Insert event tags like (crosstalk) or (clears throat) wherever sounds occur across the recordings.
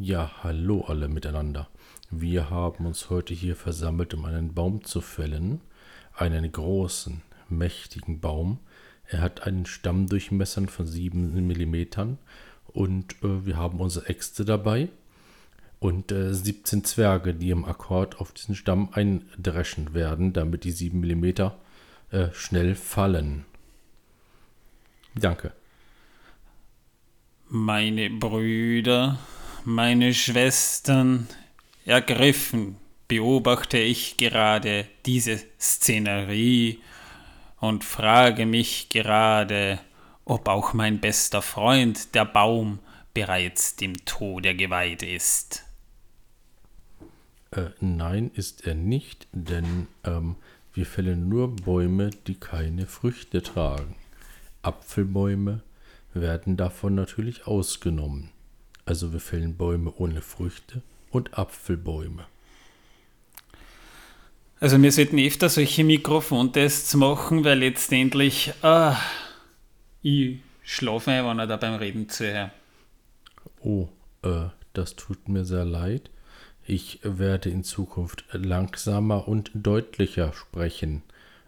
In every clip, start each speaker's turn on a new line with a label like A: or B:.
A: Ja, hallo alle miteinander. Wir haben uns heute hier versammelt, um einen Baum zu fällen. Einen großen, mächtigen Baum. Er hat einen Stammdurchmesser von 7 mm und äh, wir haben unsere Äxte dabei und äh, 17 Zwerge, die im Akkord auf diesen Stamm eindreschen werden, damit die 7 mm äh, schnell fallen. Danke.
B: Meine Brüder, meine Schwestern, ergriffen beobachte ich gerade diese Szenerie und frage mich gerade, ob auch mein bester Freund, der Baum, bereits dem Tode geweiht ist.
A: Äh, nein, ist er nicht, denn ähm, wir fällen nur Bäume, die keine Früchte tragen. Apfelbäume werden davon natürlich ausgenommen. Also wir fällen Bäume ohne Früchte und Apfelbäume.
B: Also wir sollten öfter solche Mikrofontests machen, weil letztendlich ah, ich schlafe ein, wenn er da beim Reden zuhört.
A: Oh, äh, das tut mir sehr leid. Ich werde in Zukunft langsamer und deutlicher sprechen,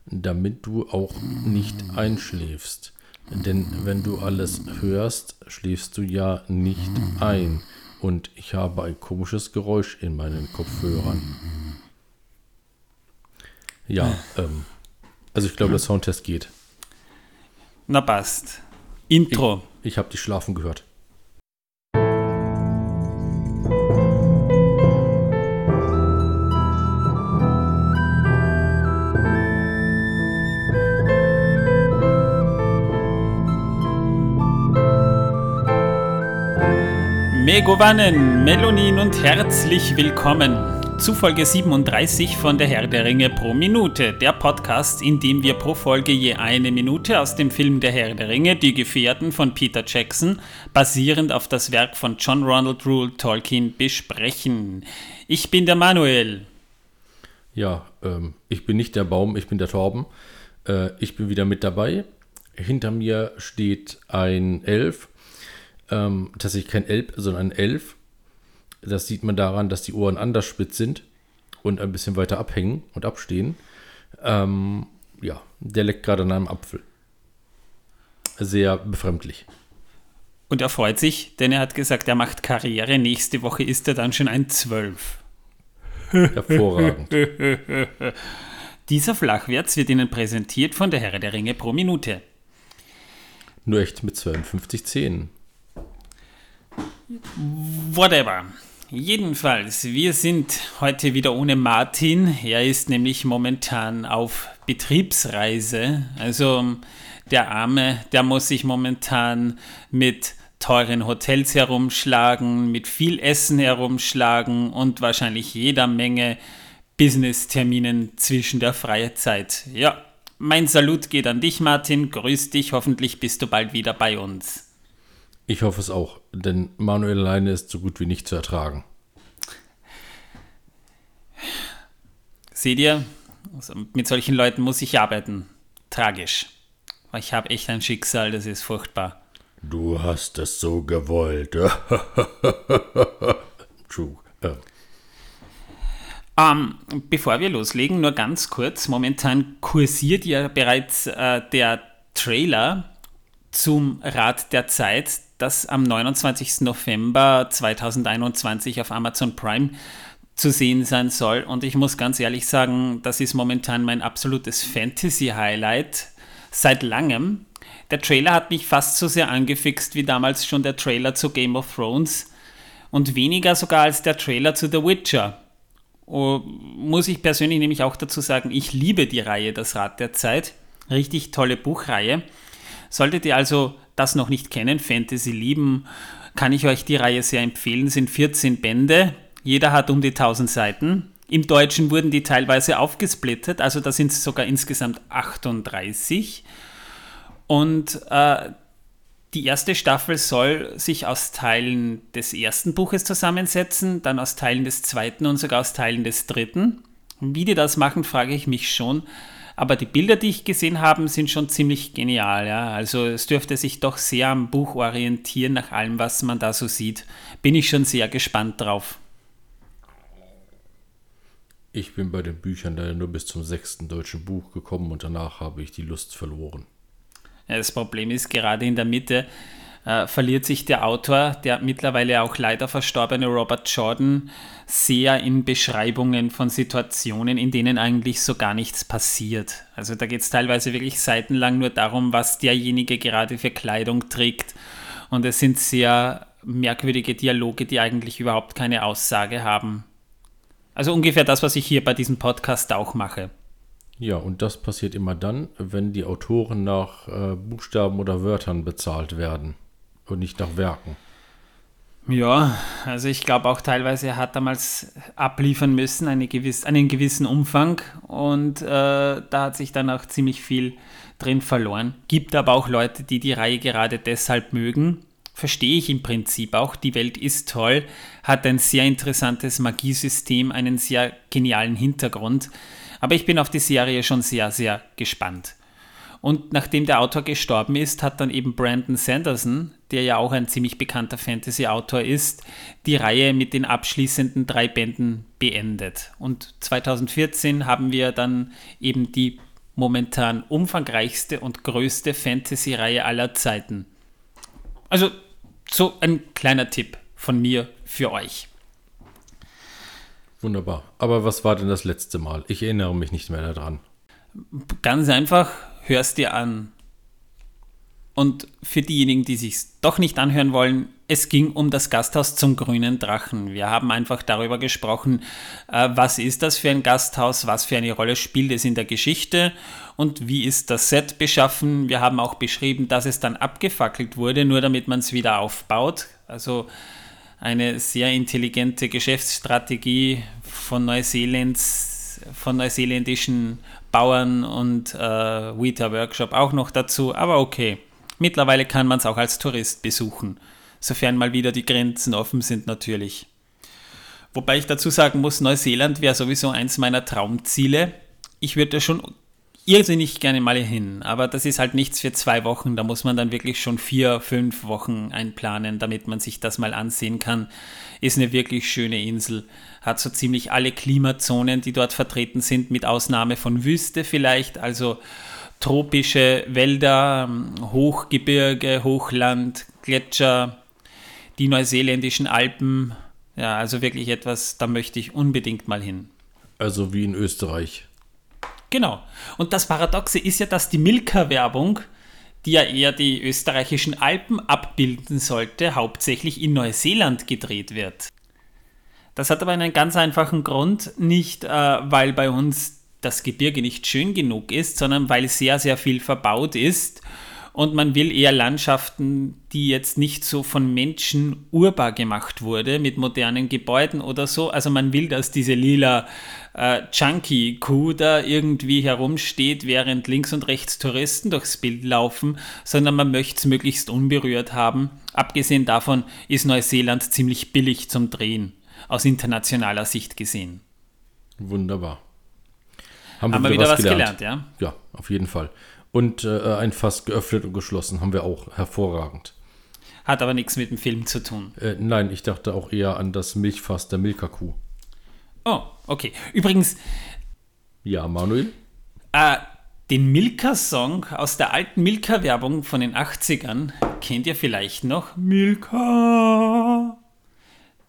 A: damit du auch nicht einschläfst. Denn wenn du alles hörst, schläfst du ja nicht ein. Und ich habe ein komisches Geräusch in meinen Kopfhörern. Ja, ähm, also ich glaube, der Soundtest geht.
B: Na passt. Intro.
A: Ich, ich habe dich schlafen gehört.
B: Megovanen, Melonin und herzlich willkommen zu Folge 37 von Der Herr der Ringe pro Minute, der Podcast, in dem wir pro Folge je eine Minute aus dem Film Der Herr der Ringe, Die Gefährten von Peter Jackson, basierend auf das Werk von John Ronald Rule Tolkien, besprechen. Ich bin der Manuel.
A: Ja, ähm, ich bin nicht der Baum, ich bin der Torben. Äh, ich bin wieder mit dabei. Hinter mir steht ein Elf ähm, tatsächlich kein Elb, sondern ein Elf. Das sieht man daran, dass die Ohren anders spitz sind und ein bisschen weiter abhängen und abstehen. Ähm, ja, der leckt gerade an einem Apfel. Sehr befremdlich.
B: Und er freut sich, denn er hat gesagt, er macht Karriere. Nächste Woche ist er dann schon ein Zwölf.
A: Hervorragend. (laughs)
B: Dieser Flachwärts wird Ihnen präsentiert von der Herr der Ringe pro Minute.
A: Nur echt mit 52 Zähnen.
B: Whatever. Jedenfalls, wir sind heute wieder ohne Martin. Er ist nämlich momentan auf Betriebsreise. Also der Arme, der muss sich momentan mit teuren Hotels herumschlagen, mit viel Essen herumschlagen und wahrscheinlich jeder Menge Business-Terminen zwischen der freien Zeit. Ja, mein Salut geht an dich, Martin. Grüß dich. Hoffentlich bist du bald wieder bei uns.
A: Ich hoffe es auch, denn Manuel alleine ist so gut wie nicht zu ertragen.
B: Seht ihr, also mit solchen Leuten muss ich arbeiten. Tragisch. Ich habe echt ein Schicksal, das ist furchtbar.
A: Du hast es so gewollt. (laughs) True.
B: Äh. Ähm, bevor wir loslegen, nur ganz kurz. Momentan kursiert ja bereits äh, der Trailer zum Rat der Zeit, das am 29. November 2021 auf Amazon Prime zu sehen sein soll. Und ich muss ganz ehrlich sagen, das ist momentan mein absolutes Fantasy-Highlight seit langem. Der Trailer hat mich fast so sehr angefixt wie damals schon der Trailer zu Game of Thrones und weniger sogar als der Trailer zu The Witcher. Oh, muss ich persönlich nämlich auch dazu sagen, ich liebe die Reihe Das Rad der Zeit. Richtig tolle Buchreihe. Solltet ihr also das noch nicht kennen, Fantasy lieben, kann ich euch die Reihe sehr empfehlen. Es sind 14 Bände, jeder hat um die 1000 Seiten. Im Deutschen wurden die teilweise aufgesplittet, also da sind es sogar insgesamt 38. Und äh, die erste Staffel soll sich aus Teilen des ersten Buches zusammensetzen, dann aus Teilen des zweiten und sogar aus Teilen des dritten. Wie die das machen, frage ich mich schon. Aber die Bilder, die ich gesehen habe, sind schon ziemlich genial. Ja? Also es dürfte sich doch sehr am Buch orientieren, nach allem, was man da so sieht. Bin ich schon sehr gespannt drauf.
A: Ich bin bei den Büchern leider nur bis zum sechsten deutschen Buch gekommen und danach habe ich die Lust verloren.
B: Ja, das Problem ist, gerade in der Mitte äh, verliert sich der Autor, der mittlerweile auch leider verstorbene Robert Jordan, sehr in Beschreibungen von Situationen, in denen eigentlich so gar nichts passiert. Also da geht es teilweise wirklich seitenlang nur darum, was derjenige gerade für Kleidung trägt. Und es sind sehr merkwürdige Dialoge, die eigentlich überhaupt keine Aussage haben. Also ungefähr das, was ich hier bei diesem Podcast auch mache.
A: Ja, und das passiert immer dann, wenn die Autoren nach äh, Buchstaben oder Wörtern bezahlt werden und nicht nach Werken.
B: Ja, also ich glaube auch teilweise, er hat damals abliefern müssen, eine gewiss, einen gewissen Umfang und äh, da hat sich dann auch ziemlich viel drin verloren. Gibt aber auch Leute, die die Reihe gerade deshalb mögen. Verstehe ich im Prinzip auch. Die Welt ist toll, hat ein sehr interessantes Magiesystem, einen sehr genialen Hintergrund. Aber ich bin auf die Serie schon sehr, sehr gespannt. Und nachdem der Autor gestorben ist, hat dann eben Brandon Sanderson, der ja auch ein ziemlich bekannter Fantasy-Autor ist, die Reihe mit den abschließenden drei Bänden beendet. Und 2014 haben wir dann eben die momentan umfangreichste und größte Fantasy-Reihe aller Zeiten. Also so ein kleiner Tipp von mir für euch.
A: Wunderbar. Aber was war denn das letzte Mal? Ich erinnere mich nicht mehr daran.
B: Ganz einfach, hörst dir an. Und für diejenigen, die sich doch nicht anhören wollen, es ging um das Gasthaus zum grünen Drachen. Wir haben einfach darüber gesprochen, äh, was ist das für ein Gasthaus, was für eine Rolle spielt es in der Geschichte und wie ist das Set beschaffen. Wir haben auch beschrieben, dass es dann abgefackelt wurde, nur damit man es wieder aufbaut. Also eine sehr intelligente Geschäftsstrategie von Neuseelands, von neuseeländischen Bauern und äh, Weta Workshop auch noch dazu. Aber okay, mittlerweile kann man es auch als Tourist besuchen, sofern mal wieder die Grenzen offen sind natürlich. Wobei ich dazu sagen muss, Neuseeland wäre sowieso eins meiner Traumziele. Ich würde schon irrsinnig gerne mal hin, aber das ist halt nichts für zwei Wochen. Da muss man dann wirklich schon vier, fünf Wochen einplanen, damit man sich das mal ansehen kann. Ist eine wirklich schöne Insel, hat so ziemlich alle Klimazonen, die dort vertreten sind, mit Ausnahme von Wüste vielleicht, also tropische Wälder, Hochgebirge, Hochland, Gletscher, die neuseeländischen Alpen. Ja, also wirklich etwas, da möchte ich unbedingt mal hin.
A: Also wie in Österreich.
B: Genau. Und das Paradoxe ist ja, dass die Milka-Werbung, die ja eher die österreichischen Alpen abbilden sollte, hauptsächlich in Neuseeland gedreht wird. Das hat aber einen ganz einfachen Grund, nicht äh, weil bei uns das Gebirge nicht schön genug ist, sondern weil sehr, sehr viel verbaut ist und man will eher Landschaften, die jetzt nicht so von Menschen urbar gemacht wurde, mit modernen Gebäuden oder so. Also man will, dass diese lila äh, Chunky-Kuh da irgendwie herumsteht, während links und rechts Touristen durchs Bild laufen, sondern man möchte es möglichst unberührt haben. Abgesehen davon ist Neuseeland ziemlich billig zum Drehen, aus internationaler Sicht gesehen.
A: Wunderbar.
B: Haben wir, Haben wir wieder, was, was gelernt? gelernt,
A: ja? Ja, auf jeden Fall. Und äh, ein Fass geöffnet und geschlossen haben wir auch. Hervorragend.
B: Hat aber nichts mit dem Film zu tun.
A: Äh, nein, ich dachte auch eher an das Milchfass der Milka-Kuh.
B: Oh, okay. Übrigens.
A: Ja, Manuel?
B: Äh, den Milka-Song aus der alten Milka-Werbung von den 80ern kennt ihr vielleicht noch. Milka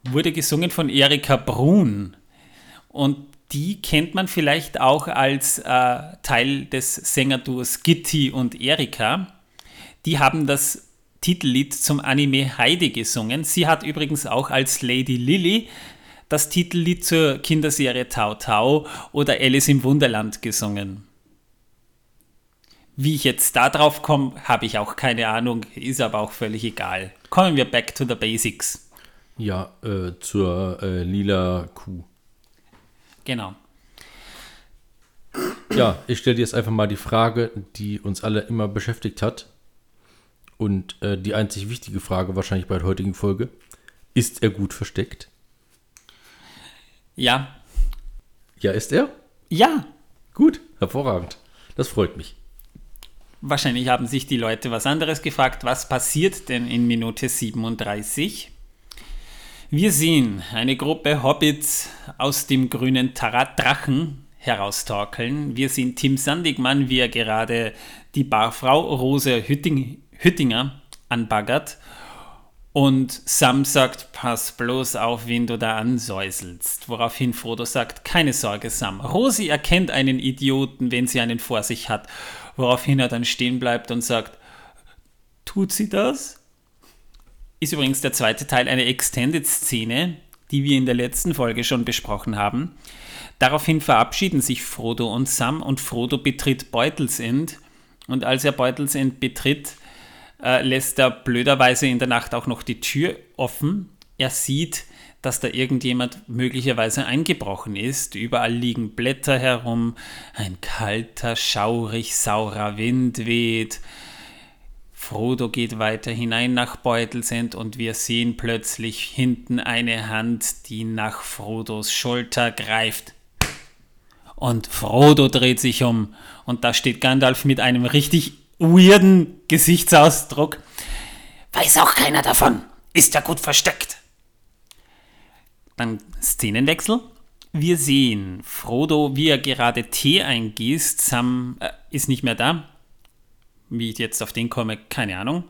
B: wurde gesungen von Erika Brun. Und die kennt man vielleicht auch als äh, Teil des Sängerduos Gitti und Erika. Die haben das Titellied zum Anime Heidi gesungen. Sie hat übrigens auch als Lady Lily das Titellied zur Kinderserie Tau Tau oder Alice im Wunderland gesungen. Wie ich jetzt da drauf komme, habe ich auch keine Ahnung, ist aber auch völlig egal. Kommen wir back to the basics.
A: Ja, äh, zur äh, lila Kuh.
B: Genau.
A: Ja, ich stelle dir jetzt einfach mal die Frage, die uns alle immer beschäftigt hat. Und äh, die einzig wichtige Frage wahrscheinlich bei der heutigen Folge. Ist er gut versteckt?
B: Ja.
A: Ja, ist er?
B: Ja.
A: Gut, hervorragend. Das freut mich.
B: Wahrscheinlich haben sich die Leute was anderes gefragt. Was passiert denn in Minute 37? Wir sehen eine Gruppe Hobbits aus dem grünen Tarat Drachen heraustorkeln. Wir sehen Tim Sandigmann, wie er gerade die Barfrau Rose Hütting, Hüttinger anbaggert. Und Sam sagt, pass bloß auf, wen du da ansäuselst. Woraufhin Frodo sagt, keine Sorge, Sam. Rosi erkennt einen Idioten, wenn sie einen vor sich hat woraufhin er dann stehen bleibt und sagt, tut sie das? Ist übrigens der zweite Teil eine Extended-Szene, die wir in der letzten Folge schon besprochen haben. Daraufhin verabschieden sich Frodo und Sam und Frodo betritt Beutelsend. Und als er Beutelsend betritt, äh, lässt er blöderweise in der Nacht auch noch die Tür offen. Er sieht dass da irgendjemand möglicherweise eingebrochen ist. Überall liegen Blätter herum, ein kalter, schaurig, saurer Wind weht. Frodo geht weiter hinein nach Beutelsend und wir sehen plötzlich hinten eine Hand, die nach Frodos Schulter greift. Und Frodo dreht sich um und da steht Gandalf mit einem richtig weirden Gesichtsausdruck. Weiß auch keiner davon. Ist er gut versteckt. Dann Szenenwechsel. Wir sehen Frodo, wie er gerade Tee eingießt. Sam äh, ist nicht mehr da. Wie ich jetzt auf den komme, keine Ahnung.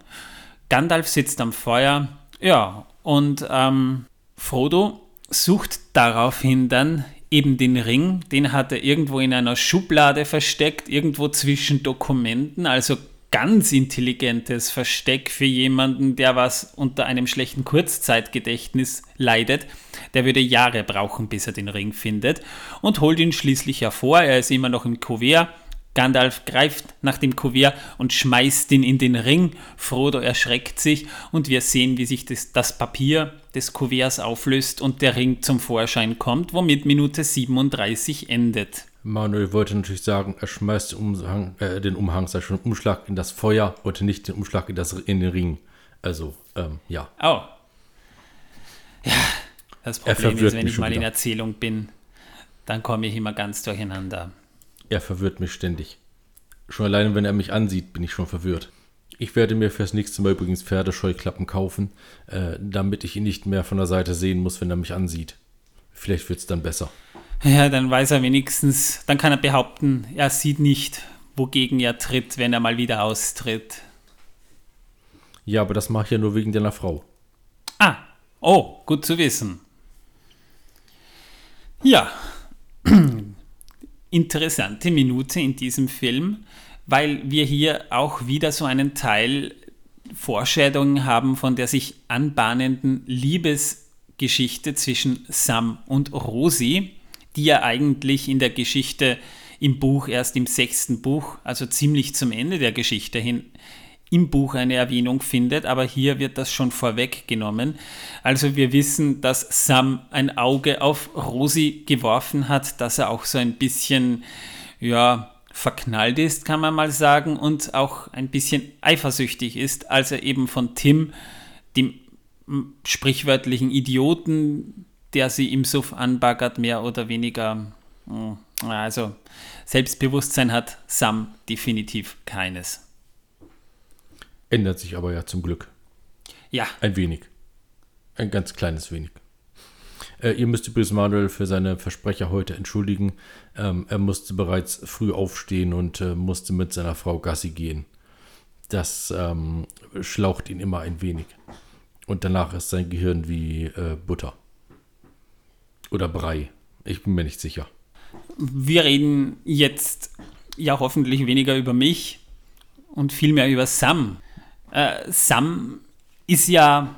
B: Gandalf sitzt am Feuer. Ja, und ähm, Frodo sucht daraufhin dann eben den Ring. Den hat er irgendwo in einer Schublade versteckt, irgendwo zwischen Dokumenten. Also ganz intelligentes Versteck für jemanden, der was unter einem schlechten Kurzzeitgedächtnis leidet. Der würde Jahre brauchen, bis er den Ring findet und holt ihn schließlich hervor. Er ist immer noch im Kuvert. Gandalf greift nach dem Kuvert und schmeißt ihn in den Ring. Frodo erschreckt sich und wir sehen, wie sich das, das Papier des Kuverts auflöst und der Ring zum Vorschein kommt, womit Minute 37 endet.
A: Manuel wollte natürlich sagen, er schmeißt den Umhang, äh, den Umhang, sei schon Umschlag in das Feuer, wollte nicht den Umschlag in, das, in den Ring. Also, ähm, ja.
B: Oh. Ja, das Problem ist, wenn ich mal wieder. in Erzählung bin, dann komme ich immer ganz durcheinander.
A: Er verwirrt mich ständig. Schon alleine, wenn er mich ansieht, bin ich schon verwirrt. Ich werde mir fürs nächste Mal übrigens Pferdescheuklappen kaufen, äh, damit ich ihn nicht mehr von der Seite sehen muss, wenn er mich ansieht. Vielleicht wird es dann besser.
B: Ja, dann weiß er wenigstens, dann kann er behaupten, er sieht nicht, wogegen er tritt, wenn er mal wieder austritt.
A: Ja, aber das mache ich ja nur wegen deiner Frau.
B: Ah, oh, gut zu wissen. Ja, (clears throat) interessante Minute in diesem Film, weil wir hier auch wieder so einen Teil Vorstellungen haben von der sich anbahnenden Liebesgeschichte zwischen Sam und Rosi die ja eigentlich in der Geschichte im Buch erst im sechsten Buch, also ziemlich zum Ende der Geschichte hin, im Buch eine Erwähnung findet, aber hier wird das schon vorweggenommen. Also wir wissen, dass Sam ein Auge auf Rosi geworfen hat, dass er auch so ein bisschen, ja, verknallt ist, kann man mal sagen, und auch ein bisschen eifersüchtig ist, als er eben von Tim, dem sprichwörtlichen Idioten, der sie im Suff anbaggert, mehr oder weniger. Hm, also Selbstbewusstsein hat Sam definitiv keines.
A: Ändert sich aber ja zum Glück.
B: Ja.
A: Ein wenig. Ein ganz kleines wenig. Äh, ihr müsst übrigens Manuel für seine Versprecher heute entschuldigen. Ähm, er musste bereits früh aufstehen und äh, musste mit seiner Frau Gassi gehen. Das ähm, schlaucht ihn immer ein wenig. Und danach ist sein Gehirn wie äh, Butter. Oder Brei. Ich bin mir nicht sicher.
B: Wir reden jetzt ja hoffentlich weniger über mich und vielmehr über Sam. Äh, Sam ist ja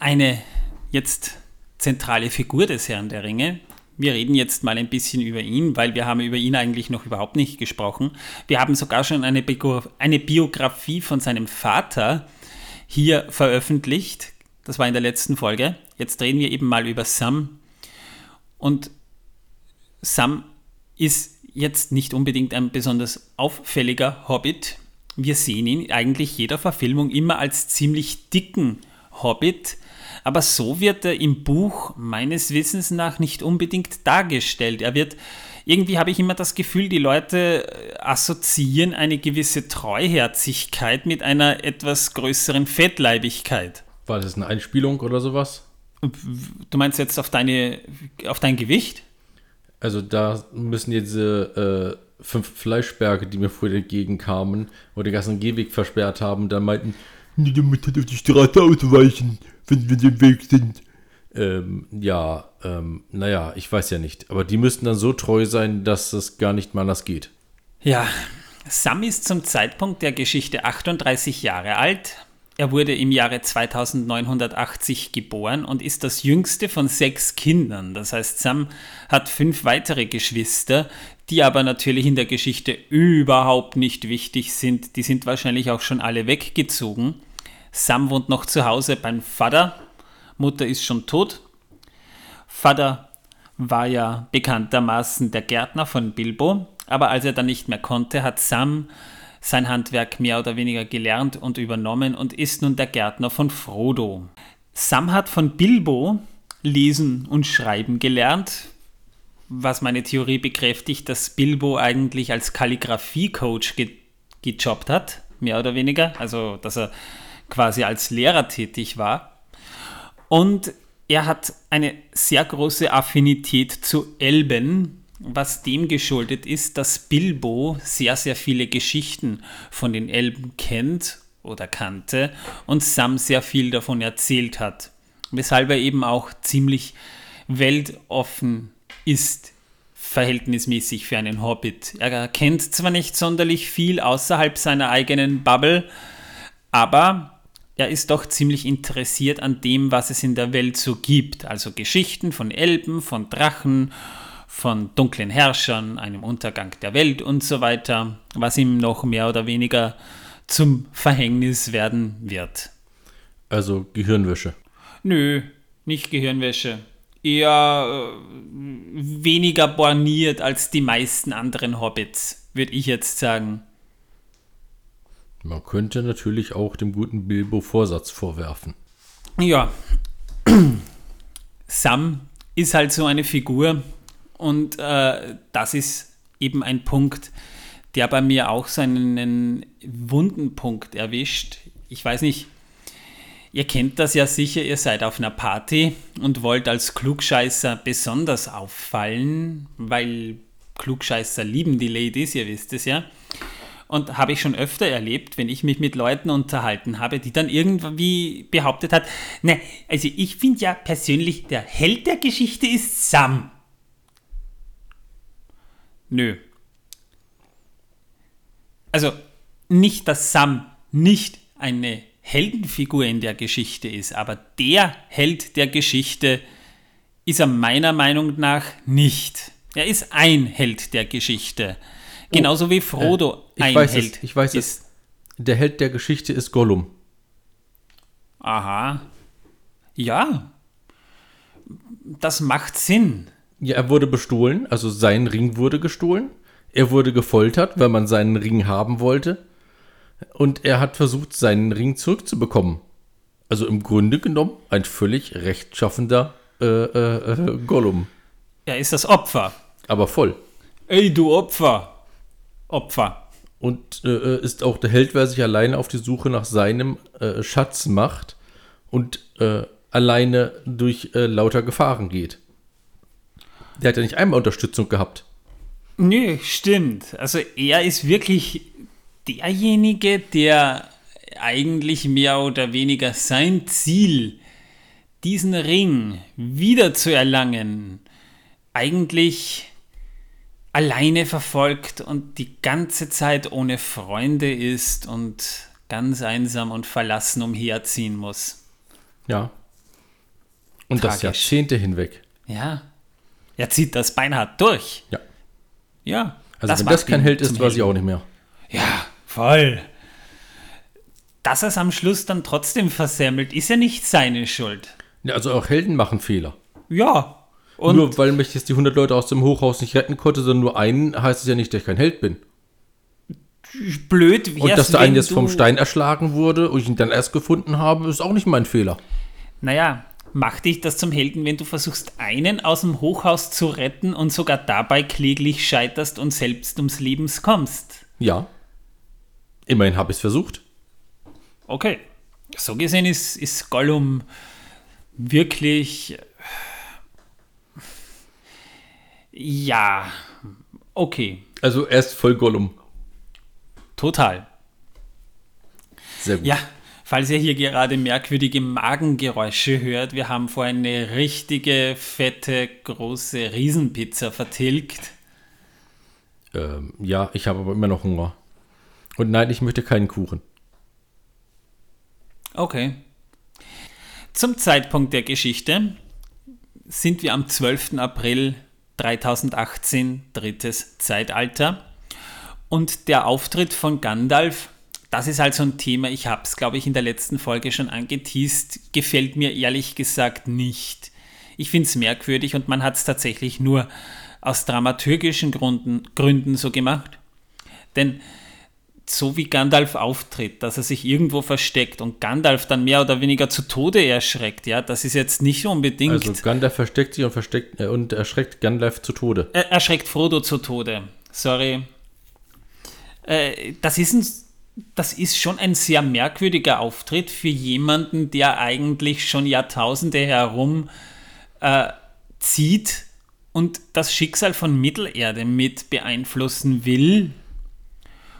B: eine jetzt zentrale Figur des Herrn der Ringe. Wir reden jetzt mal ein bisschen über ihn, weil wir haben über ihn eigentlich noch überhaupt nicht gesprochen. Wir haben sogar schon eine, Bio eine Biografie von seinem Vater hier veröffentlicht. Das war in der letzten Folge. Jetzt reden wir eben mal über Sam. Und Sam ist jetzt nicht unbedingt ein besonders auffälliger Hobbit. Wir sehen ihn eigentlich jeder Verfilmung immer als ziemlich dicken Hobbit, aber so wird er im Buch meines Wissens nach nicht unbedingt dargestellt. Er wird irgendwie habe ich immer das Gefühl, die Leute äh, assoziieren eine gewisse Treuherzigkeit mit einer etwas größeren Fettleibigkeit.
A: War das eine Einspielung oder sowas?
B: Du meinst jetzt auf, deine, auf dein Gewicht?
A: Also da müssen jetzt diese äh, fünf Fleischberge, die mir vorher entgegenkamen, wo den ganzen Gehweg versperrt haben, da meinten,
C: Nee, damit halt auf die Straße ausweichen, wenn wir den Weg sind.
A: ähm, ja, ähm, naja, ich weiß ja nicht. Aber die müssten dann so treu sein, dass es gar nicht mal anders geht.
B: Ja, Sam ist zum Zeitpunkt der Geschichte 38 Jahre alt. Er wurde im Jahre 2980 geboren und ist das jüngste von sechs Kindern. Das heißt, Sam hat fünf weitere Geschwister, die aber natürlich in der Geschichte überhaupt nicht wichtig sind. Die sind wahrscheinlich auch schon alle weggezogen. Sam wohnt noch zu Hause beim Vater. Mutter ist schon tot. Vater war ja bekanntermaßen der Gärtner von Bilbo, aber als er dann nicht mehr konnte, hat Sam sein Handwerk mehr oder weniger gelernt und übernommen und ist nun der Gärtner von Frodo. Sam hat von Bilbo lesen und schreiben gelernt, was meine Theorie bekräftigt, dass Bilbo eigentlich als Kalligrafie-Coach ge gejobbt hat, mehr oder weniger, also dass er quasi als Lehrer tätig war. Und er hat eine sehr große Affinität zu Elben, was dem geschuldet ist, dass Bilbo sehr, sehr viele Geschichten von den Elben kennt oder kannte und Sam sehr viel davon erzählt hat. Weshalb er eben auch ziemlich weltoffen ist, verhältnismäßig für einen Hobbit. Er kennt zwar nicht sonderlich viel außerhalb seiner eigenen Bubble, aber er ist doch ziemlich interessiert an dem, was es in der Welt so gibt. Also Geschichten von Elben, von Drachen, von dunklen Herrschern, einem Untergang der Welt und so weiter, was ihm noch mehr oder weniger zum Verhängnis werden wird.
A: Also Gehirnwäsche.
B: Nö, nicht Gehirnwäsche. Eher äh, weniger borniert als die meisten anderen Hobbits, würde ich jetzt sagen.
A: Man könnte natürlich auch dem guten Bilbo Vorsatz vorwerfen.
B: Ja, (clears throat) Sam ist halt so eine Figur und äh, das ist eben ein Punkt, der bei mir auch so einen wunden Punkt erwischt. Ich weiß nicht, ihr kennt das ja sicher, ihr seid auf einer Party und wollt als Klugscheißer besonders auffallen, weil Klugscheißer lieben die Ladies, ihr wisst es ja. Und habe ich schon öfter erlebt, wenn ich mich mit Leuten unterhalten habe, die dann irgendwie behauptet hat, ne, also ich finde ja persönlich, der Held der Geschichte ist Sam. Nö. Also nicht, dass Sam nicht eine Heldenfigur in der Geschichte ist, aber der Held der Geschichte ist er meiner Meinung nach nicht. Er ist ein Held der Geschichte. Genauso wie Frodo
A: Ich
B: ein
A: weiß
B: Held
A: es, ich weiß
B: ist.
A: es. Der Held der Geschichte ist Gollum.
B: Aha. Ja. Das macht Sinn.
A: Ja, er wurde bestohlen, also sein Ring wurde gestohlen. Er wurde gefoltert, weil man seinen Ring haben wollte. Und er hat versucht, seinen Ring zurückzubekommen. Also im Grunde genommen ein völlig rechtschaffender äh, äh, äh, Gollum.
B: Er ist das Opfer.
A: Aber voll.
B: Ey, du Opfer. Opfer.
A: Und äh, ist auch der Held, wer sich alleine auf die Suche nach seinem äh, Schatz macht und äh, alleine durch äh, lauter Gefahren geht. Der hat ja nicht einmal Unterstützung gehabt.
B: Nö, stimmt. Also er ist wirklich derjenige, der eigentlich mehr oder weniger sein Ziel, diesen Ring wieder zu erlangen, eigentlich alleine verfolgt und die ganze Zeit ohne Freunde ist und ganz einsam und verlassen umherziehen muss.
A: Ja. Und das
B: Tragisch.
A: Jahrzehnte hinweg.
B: Ja. Er zieht das beinahe durch.
A: Ja.
B: Ja.
A: Also wenn das kein Held ist, weiß ich auch nicht mehr.
B: Ja, voll. Dass er es am Schluss dann trotzdem versemmelt, ist ja nicht seine Schuld.
A: Ja, also auch Helden machen Fehler.
B: Ja. Und
A: nur weil mich jetzt die 100 Leute aus dem Hochhaus nicht retten konnte, sondern nur einen, heißt es ja nicht, dass ich kein Held bin.
B: blöd wär's,
A: Und dass der eine
B: wenn
A: jetzt vom Stein erschlagen wurde und ich ihn dann erst gefunden habe, ist auch nicht mein Fehler.
B: Naja, macht dich das zum Helden, wenn du versuchst, einen aus dem Hochhaus zu retten und sogar dabei kläglich scheiterst und selbst ums Leben kommst?
A: Ja. Immerhin habe ich es versucht.
B: Okay. So gesehen ist, ist Gollum wirklich. Ja. Okay.
A: Also er ist voll Gollum.
B: Total.
A: Sehr gut.
B: Ja, falls ihr hier gerade merkwürdige Magengeräusche hört, wir haben vor eine richtige, fette, große Riesenpizza vertilgt.
A: Ähm, ja, ich habe aber immer noch Hunger. Und nein, ich möchte keinen Kuchen.
B: Okay. Zum Zeitpunkt der Geschichte sind wir am 12. April 3018, drittes Zeitalter. Und der Auftritt von Gandalf, das ist halt so ein Thema, ich habe es, glaube ich, in der letzten Folge schon angeteased, gefällt mir ehrlich gesagt nicht. Ich finde es merkwürdig und man hat es tatsächlich nur aus dramaturgischen Gründen, Gründen so gemacht. Denn so wie Gandalf auftritt, dass er sich irgendwo versteckt und Gandalf dann mehr oder weniger zu Tode erschreckt, ja, das ist jetzt nicht unbedingt.
A: Also Gandalf versteckt sich und, versteckt, äh, und erschreckt Gandalf zu Tode.
B: Er erschreckt Frodo zu Tode. Sorry. Äh, das ist ein, das ist schon ein sehr merkwürdiger Auftritt für jemanden, der eigentlich schon Jahrtausende herum äh, zieht und das Schicksal von Mittelerde mit beeinflussen will.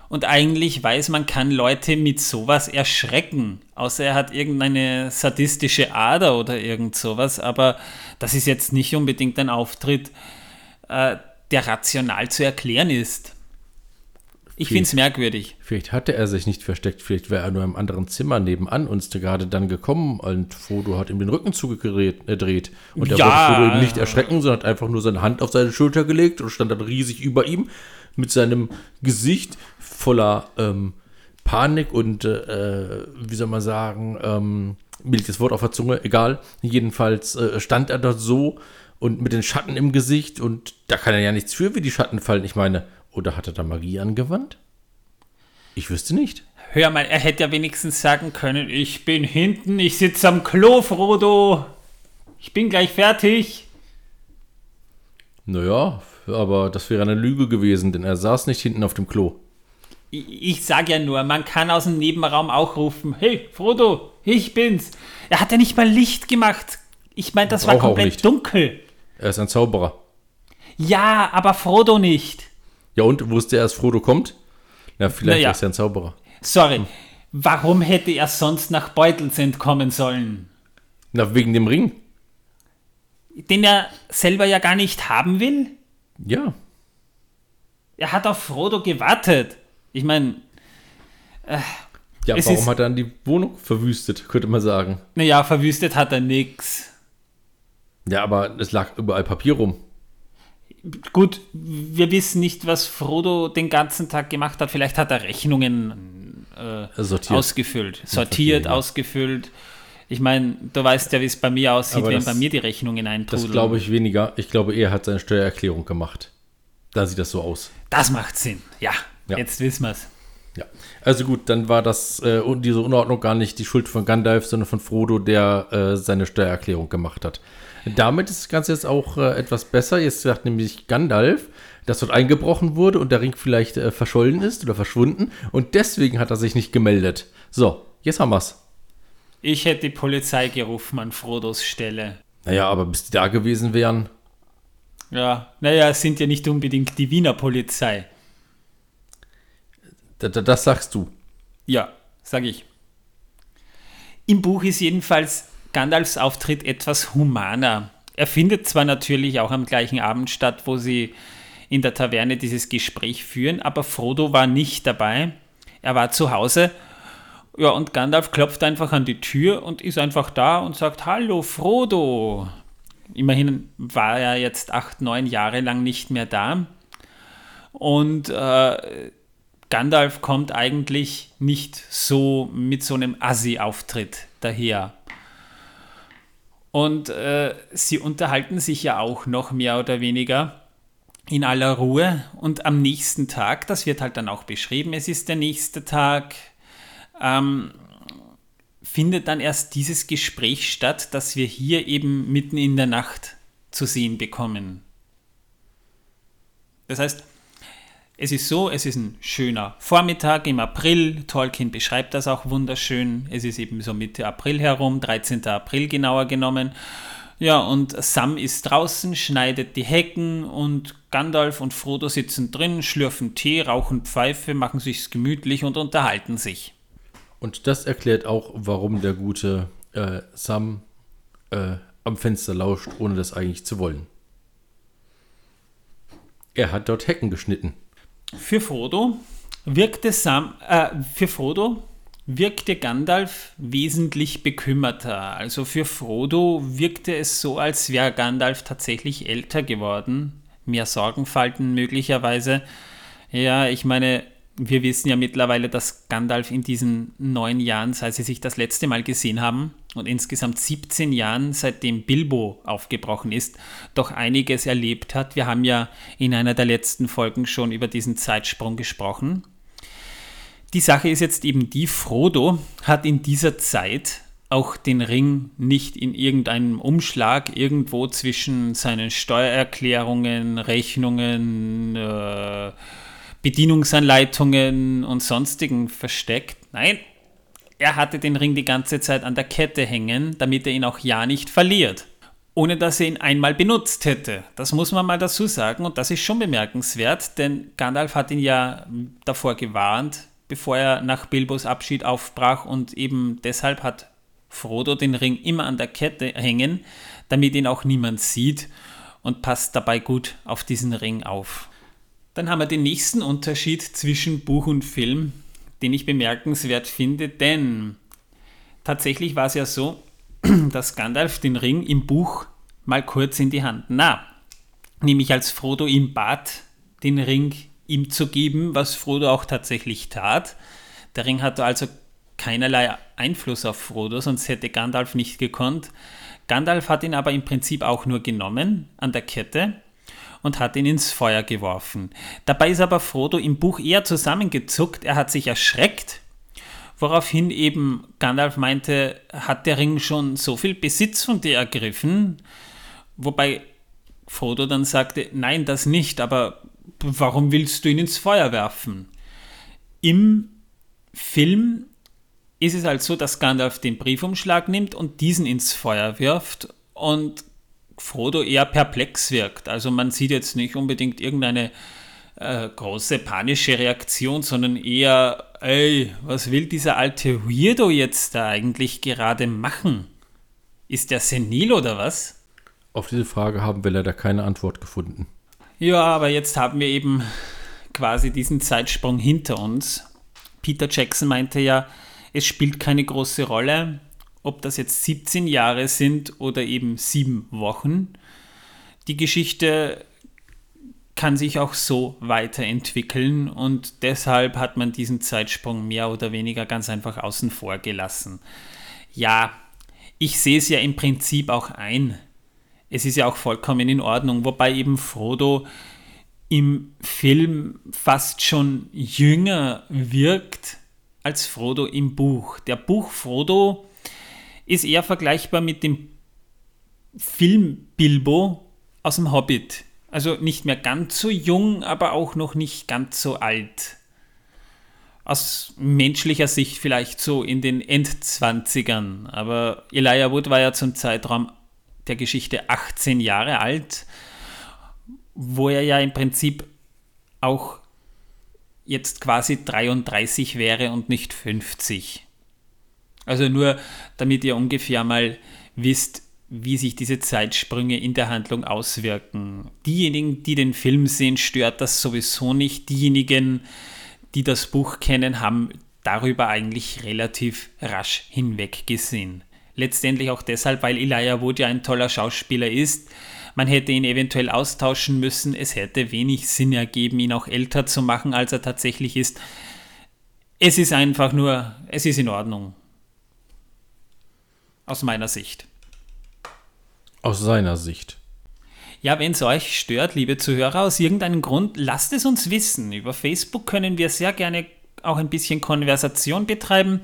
B: Und eigentlich weiß man, kann Leute mit sowas erschrecken. Außer er hat irgendeine sadistische Ader oder irgend sowas. Aber das ist jetzt nicht unbedingt ein Auftritt, äh, der rational zu erklären ist. Ich finde es merkwürdig.
A: Vielleicht hatte er sich nicht versteckt, vielleicht wäre er nur im anderen Zimmer nebenan uns gerade dann gekommen und Frodo hat ihm den Rücken zugedreht. Und er
B: Ja.
A: wollte Frodo eben nicht erschrecken, sondern hat einfach nur seine Hand auf seine Schulter gelegt und stand dann riesig über ihm mit seinem Gesicht voller ähm, Panik und, äh, wie soll man sagen, ähm, mir liegt das Wort auf der Zunge, egal. Jedenfalls äh, stand er dort so und mit den Schatten im Gesicht und da kann er ja nichts für, wie die Schatten fallen. Ich meine, oder hat er da Magie angewandt? Ich wüsste nicht.
B: Hör mal, er hätte ja wenigstens sagen können, ich bin hinten, ich sitze am Klo, Frodo. Ich bin gleich fertig.
A: Naja, aber das wäre eine Lüge gewesen, denn er saß nicht hinten auf dem Klo.
B: Ich, ich sag ja nur, man kann aus dem Nebenraum auch rufen, hey, Frodo, ich bin's. Er hat ja nicht mal Licht gemacht. Ich meine, das war komplett dunkel.
A: Er ist ein Zauberer.
B: Ja, aber Frodo nicht.
A: Ja, und wusste er, dass Frodo kommt? Na, vielleicht
B: Naja.
A: ist er ein Zauberer.
B: Sorry, warum hätte er sonst nach Beutels entkommen sollen?
A: Na, wegen dem Ring.
B: Den er selber ja gar nicht haben will?
A: Ja.
B: Er hat auf Frodo gewartet. Ich meine,
A: Ja,
B: Es
A: warum
B: ist-
A: hat er dann die Wohnung verwüstet, könnte man sagen.
B: naja, verwüstet hat er nix.
A: Ja, aber es lag überall Papier rum.
B: Gut, wir wissen nicht, was Frodo den ganzen Tag gemacht hat. Vielleicht hat er Rechnungen äh,
A: Sortiert.
B: ausgefüllt, sortiert,
A: ja.
B: ausgefüllt. Ich meine, du weißt ja, wie es bei mir aussieht,
A: Aber
B: wenn
A: das-
B: bei mir die Rechnungen
A: Das
B: eintrudeln.
A: glaube ich weniger. Ich glaube, er hat seine Steuererklärung gemacht. Da sieht das so aus.
B: Das macht Sinn. Ja,
A: Ja.
B: jetzt wissen wir es.
A: Ja. Also gut, dann war das äh, und diese Unordnung gar nicht die Schuld von Gandalf, sondern von Frodo, der äh, seine Steuererklärung gemacht hat. Damit ist das Ganze jetzt auch äh, etwas besser. Jetzt sagt nämlich Gandalf, dass dort eingebrochen wurde und der Ring vielleicht äh, verschollen ist oder verschwunden und deswegen hat er sich nicht gemeldet. So, jetzt haben wir's.
B: Ich hätte die Polizei gerufen an Frodos Stelle.
A: Naja, aber bis die da gewesen wären,
B: Ja, naja, es sind ja nicht unbedingt die Wiener Polizei.
A: Da, da, das sagst du.
B: Ja, sag ich. Im Buch ist jedenfalls Gandalfs Auftritt etwas humaner. Er findet zwar natürlich auch am gleichen Abend statt, wo sie in der Taverne dieses Gespräch führen, aber Frodo war nicht dabei. Er war zu Hause. Ja, und Gandalf klopft einfach an die Tür und ist einfach da und sagt: Hallo, Frodo. Immerhin war er jetzt acht, neun Jahre lang nicht mehr da. Und äh, Gandalf kommt eigentlich nicht so mit so einem Assi-Auftritt daher. Und äh, sie unterhalten sich ja auch noch mehr oder weniger in aller Ruhe. Und am nächsten Tag, das wird halt dann auch beschrieben, es ist der nächste Tag, ähm, findet dann erst dieses Gespräch statt, das wir hier eben mitten in der Nacht zu sehen bekommen. Das heißt, es ist so, es ist ein schöner Vormittag im April. Tolkien beschreibt das auch wunderschön. Es ist eben so Mitte April herum, 13. April genauer genommen. Ja, und Sam ist draußen, schneidet die Hecken und Gandalf und Frodo sitzen drin, schlürfen Tee, rauchen Pfeife, machen sich's gemütlich und unterhalten sich.
A: Und das erklärt auch, warum der gute äh, Sam äh, am Fenster lauscht, ohne das eigentlich zu wollen. Er hat dort Hecken geschnitten.
B: Für Frodo wirkte Sam, äh, für Frodo wirkte Gandalf wesentlich bekümmerter. Also für Frodo wirkte es so, als wäre Gandalf tatsächlich älter geworden, mehr Sorgenfalten möglicherweise. Ja, ich meine, wir wissen ja mittlerweile, dass Gandalf in diesen neun Jahren, seit sie sich das letzte Mal gesehen haben, und insgesamt 17 Jahren, seitdem Bilbo aufgebrochen ist, doch einiges erlebt hat. Wir haben ja in einer der letzten Folgen schon über diesen Zeitsprung gesprochen. Die Sache ist jetzt eben die, Frodo hat in dieser Zeit auch den Ring nicht in irgendeinem Umschlag irgendwo zwischen seinen Steuererklärungen, Rechnungen, äh, Bedienungsanleitungen und sonstigen versteckt. Nein, er hatte den Ring die ganze Zeit an der Kette hängen, damit er ihn auch ja nicht verliert. Ohne dass er ihn einmal benutzt hätte. Das muss man mal dazu sagen und das ist schon bemerkenswert, denn Gandalf hat ihn ja davor gewarnt, bevor er nach Bilbos Abschied aufbrach und eben deshalb hat Frodo den Ring immer an der Kette hängen, damit ihn auch niemand sieht und passt dabei gut auf diesen Ring auf. Dann haben wir den nächsten Unterschied zwischen Buch und Film, den ich bemerkenswert finde, denn tatsächlich war es ja so, (clears throat) dass Gandalf den Ring im Buch mal kurz in die Hand nahm. Nämlich als Frodo ihn bat, den Ring ihm zu geben, was Frodo auch tatsächlich tat. Der Ring hatte also keinerlei Einfluss auf Frodo, sonst hätte Gandalf nicht gekonnt. Gandalf hat ihn aber im Prinzip auch nur genommen an der Kette und hat ihn ins Feuer geworfen. Dabei ist aber Frodo im Buch eher zusammengezuckt, er hat sich erschreckt, woraufhin eben Gandalf meinte, hat der Ring schon so viel Besitz von dir ergriffen, wobei Frodo dann sagte, nein, das nicht, aber warum willst du ihn ins Feuer werfen? Im Film ist es halt so, dass Gandalf den Briefumschlag nimmt und diesen ins Feuer wirft und Frodo eher perplex wirkt. Also man sieht jetzt nicht unbedingt irgendeine äh, große panische Reaktion, sondern eher, ey, was will dieser alte Weirdo jetzt da eigentlich gerade machen? Ist der senil oder was?
A: Auf diese Frage haben wir leider keine Antwort gefunden.
B: Ja, aber jetzt haben wir eben quasi diesen Zeitsprung hinter uns. Peter Jackson meinte ja, es spielt keine große Rolle, ob das jetzt 17 Jahre sind oder eben sieben Wochen. Die Geschichte kann sich auch so weiterentwickeln und deshalb hat man diesen Zeitsprung mehr oder weniger ganz einfach außen vor gelassen. Ja, ich sehe es ja im Prinzip auch ein. Es ist ja auch vollkommen in Ordnung, wobei eben Frodo im Film fast schon jünger wirkt als Frodo im Buch. Der Buch Frodo ist eher vergleichbar mit dem Film Bilbo aus dem Hobbit. Also nicht mehr ganz so jung, aber auch noch nicht ganz so alt. Aus menschlicher Sicht vielleicht so in den Endzwanzigern. Aber Elijah Wood war ja zum Zeitraum der Geschichte 18 Jahre alt, wo er ja im Prinzip auch jetzt quasi 33 wäre und nicht 50. Also nur, damit ihr ungefähr mal wisst, wie sich diese Zeitsprünge in der Handlung auswirken. Diejenigen, die den Film sehen, stört das sowieso nicht. Diejenigen, die das Buch kennen, haben darüber eigentlich relativ rasch hinweggesehen. Letztendlich auch deshalb, weil Elijah Wood ja ein toller Schauspieler ist. Man hätte ihn eventuell austauschen müssen. Es hätte wenig Sinn ergeben, ihn auch älter zu machen, als er tatsächlich ist. Es ist einfach nur, es ist in Ordnung. Aus meiner Sicht.
A: Aus seiner Sicht.
B: Ja, wenn es euch stört, liebe Zuhörer, aus irgendeinem Grund, lasst es uns wissen. Über Facebook können wir sehr gerne auch ein bisschen Konversation betreiben.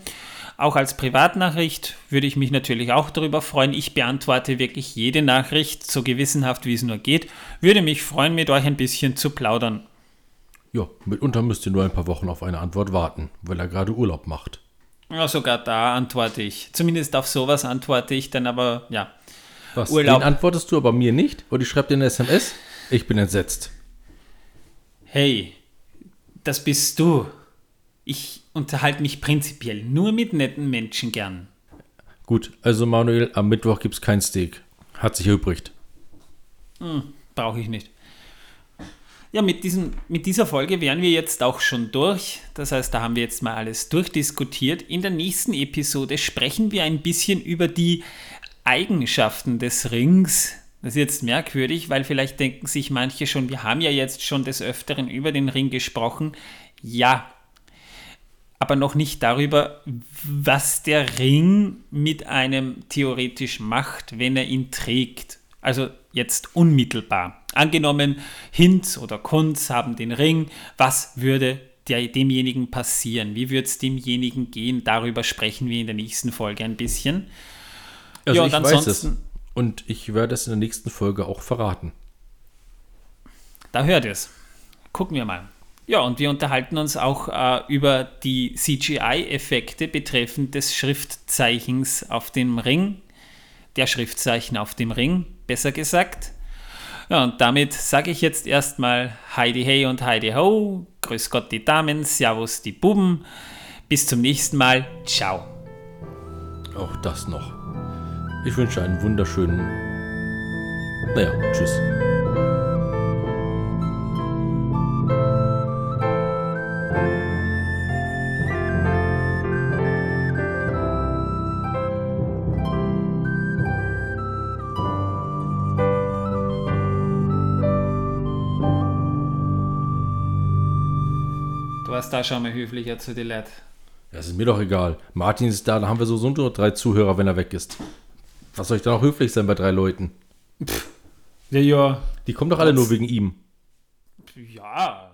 B: Auch als Privatnachricht würde ich mich natürlich auch darüber freuen. Ich beantworte wirklich jede Nachricht, so gewissenhaft wie es nur geht. Würde mich freuen, mit euch ein bisschen zu plaudern.
A: Ja, mitunter müsst ihr nur ein paar Wochen auf eine Antwort warten, weil er gerade Urlaub macht.
B: Ja, sogar da antworte ich. Zumindest auf sowas antworte ich dann aber, ja.
A: Was?
B: Urlaub.
A: Den antwortest du aber mir nicht? Und ich schreibe dir eine SMS? Ich bin entsetzt.
B: Hey, das bist du. Ich unterhalte mich prinzipiell nur mit netten Menschen gern.
A: Gut, also Manuel, am Mittwoch gibt's kein Steak. Hat sich erübrigt.
B: Brauche ich nicht. Ja, mit, diesem, mit dieser Folge wären wir jetzt auch schon durch. Das heißt, da haben wir jetzt mal alles durchdiskutiert. In der nächsten Episode sprechen wir ein bisschen über die Eigenschaften des Rings. Das ist jetzt merkwürdig, weil vielleicht denken sich manche schon, wir haben ja jetzt schon des Öfteren über den Ring gesprochen. Ja, aber noch nicht darüber, was der Ring mit einem theoretisch macht, wenn er ihn trägt. Also jetzt unmittelbar. Angenommen, Hinz oder Kunz haben den Ring. Was würde der, demjenigen passieren? Wie würde es demjenigen gehen? Darüber sprechen wir in der nächsten Folge ein bisschen.
A: Also
B: Ja,
A: ich
B: und
A: weiß es.
B: ansonsten-
A: Und ich werde es in der nächsten Folge auch verraten.
B: Da hört es. Gucken wir mal. Ja, und wir unterhalten uns auch äh, über die CGI-Effekte betreffend des Schriftzeichens auf dem Ring. Der Schriftzeichen auf dem Ring, besser gesagt. Ja, und damit sage ich jetzt erstmal Heidi Hey und Heidi Ho. Grüß Gott die Damen, Servus die Buben. Bis zum nächsten Mal. Ciao.
A: Auch das noch. Ich wünsche einen wunderschönen. Naja, tschüss.
B: Da schon mal höflicher zu den Leuten.
A: Das ist mir doch egal. Martin ist da, dann haben wir so nur drei Zuhörer, wenn er weg ist. Was soll ich da noch höflich sein bei drei Leuten?
B: Ja, ja.
A: Die kommen doch alle nur wegen ihm.
B: Ja.